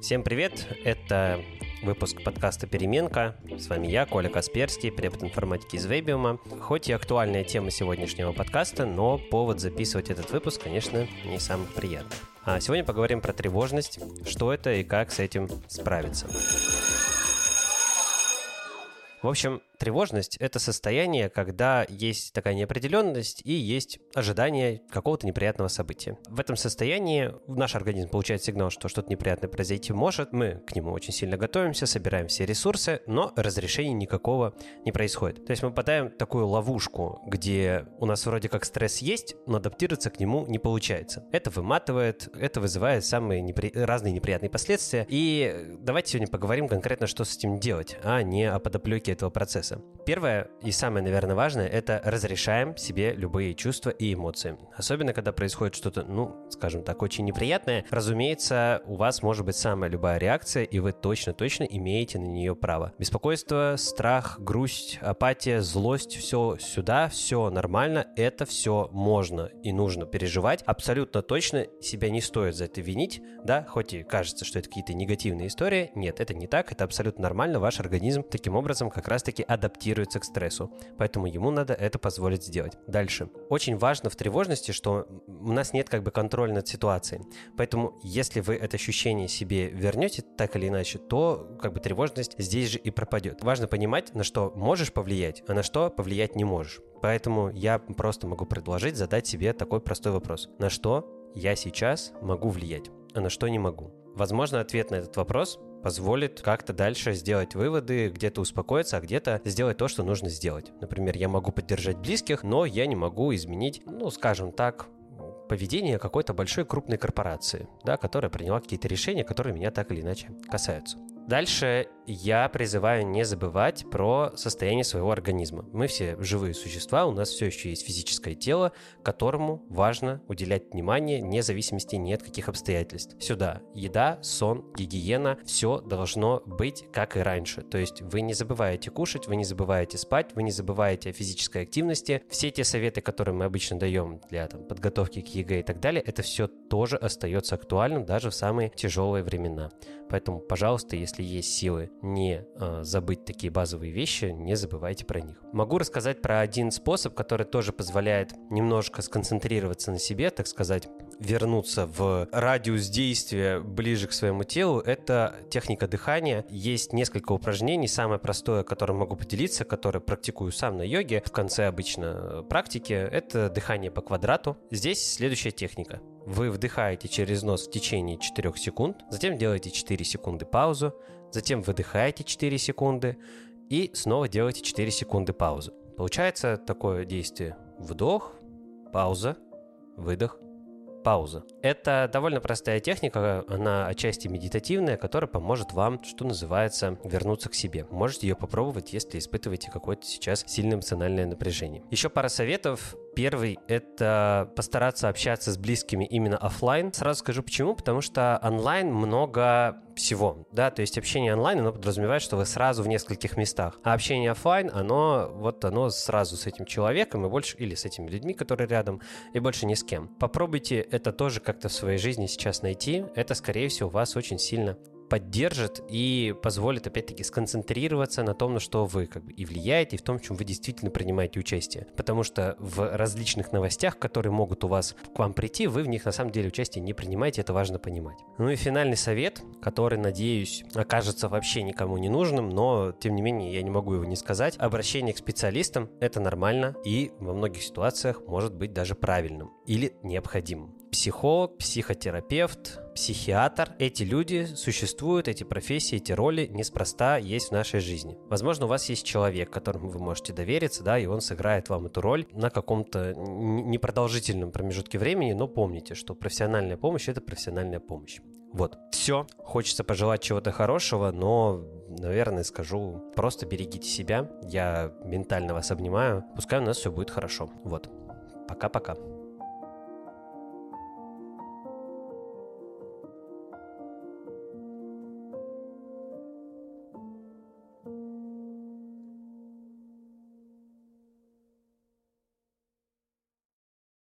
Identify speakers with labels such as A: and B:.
A: Всем привет! Это выпуск подкаста «Переменка». С вами я, Коля Касперский, препод информатики из Вебиума. Хоть и актуальная тема сегодняшнего подкаста, но повод записывать этот выпуск, конечно, не самый приятный. А сегодня поговорим про тревожность, что это и как с этим справиться. В общем, Тревожность — это состояние, когда есть такая неопределенность и есть ожидание какого-то неприятного события. В этом состоянии наш организм получает сигнал, что что-то неприятное произойти может. Мы к нему очень сильно готовимся, собираем все ресурсы, но разрешения никакого не происходит. То есть мы попадаем в такую ловушку, где у нас вроде как стресс есть, но адаптироваться к нему не получается. Это выматывает, это вызывает самые непри... разные неприятные последствия. И давайте сегодня поговорим конкретно, что с этим делать, а не о подоплеке этого процесса процесса. Первое и самое, наверное, важное – это разрешаем себе любые чувства и эмоции. Особенно, когда происходит что-то, ну, скажем так, очень неприятное. Разумеется, у вас может быть самая любая реакция, и вы точно-точно имеете на нее право. Беспокойство, страх, грусть, апатия, злость – все сюда, все нормально, это все можно и нужно переживать. Абсолютно точно себя не стоит за это винить, да, хоть и кажется, что это какие-то негативные истории. Нет, это не так, это абсолютно нормально. Ваш организм таким образом как раз-таки адаптируется к стрессу, поэтому ему надо это позволить сделать. Дальше. Очень важно в тревожности, что у нас нет как бы контроля над ситуацией, поэтому если вы это ощущение себе вернете так или иначе, то как бы тревожность здесь же и пропадет. Важно понимать, на что можешь повлиять, а на что повлиять не можешь. Поэтому я просто могу предложить задать себе такой простой вопрос. На что я сейчас могу влиять, а на что не могу? Возможно, ответ на этот вопрос позволит как-то дальше сделать выводы, где-то успокоиться, а где-то сделать то, что нужно сделать. Например, я могу поддержать близких, но я не могу изменить, ну, скажем так, поведение какой-то большой крупной корпорации, да, которая приняла какие-то решения, которые меня так или иначе касаются. Дальше я призываю не забывать про состояние своего организма. Мы все живые существа, у нас все еще есть физическое тело, которому важно уделять внимание вне зависимости ни от каких обстоятельств. Сюда еда, сон, гигиена, все должно быть как и раньше. То есть вы не забываете кушать, вы не забываете спать, вы не забываете о физической активности. Все те советы, которые мы обычно даем для там, подготовки к ЕГЭ и так далее, это все тоже остается актуальным даже в самые тяжелые времена. Поэтому, пожалуйста, если есть силы не э, забыть такие базовые вещи, не забывайте про них. Могу рассказать про один способ, который тоже позволяет немножко сконцентрироваться на себе, так сказать, вернуться в радиус действия ближе к своему телу. Это техника дыхания. Есть несколько упражнений. Самое простое, которым могу поделиться, которое практикую сам на йоге в конце обычно практики, это дыхание по квадрату. Здесь следующая техника. Вы вдыхаете через нос в течение 4 секунд, затем делаете 4 секунды паузу, затем выдыхаете 4 секунды и снова делаете 4 секунды паузу. Получается такое действие. Вдох, пауза, выдох, пауза. Это довольно простая техника, она отчасти медитативная, которая поможет вам, что называется, вернуться к себе. Можете ее попробовать, если испытываете какое-то сейчас сильное эмоциональное напряжение. Еще пара советов. Первый — это постараться общаться с близкими именно офлайн. Сразу скажу почему, потому что онлайн много всего, да, то есть общение онлайн, оно подразумевает, что вы сразу в нескольких местах, а общение офлайн, оно вот оно сразу с этим человеком и больше, или с этими людьми, которые рядом, и больше ни с кем. Попробуйте это тоже как-то в своей жизни сейчас найти, это, скорее всего, вас очень сильно поддержит и позволит, опять-таки, сконцентрироваться на том, на что вы как бы и влияете, и в том, в чем вы действительно принимаете участие. Потому что в различных новостях, которые могут у вас к вам прийти, вы в них на самом деле участие не принимаете, это важно понимать. Ну и финальный совет, который, надеюсь, окажется вообще никому не нужным, но, тем не менее, я не могу его не сказать. Обращение к специалистам – это нормально и во многих ситуациях может быть даже правильным или необходимым психолог, психотерапевт, психиатр. Эти люди существуют, эти профессии, эти роли неспроста есть в нашей жизни. Возможно, у вас есть человек, которому вы можете довериться, да, и он сыграет вам эту роль на каком-то непродолжительном промежутке времени, но помните, что профессиональная помощь – это профессиональная помощь. Вот, все. Хочется пожелать чего-то хорошего, но, наверное, скажу, просто берегите себя. Я ментально вас обнимаю. Пускай у нас все будет хорошо. Вот. Пока-пока.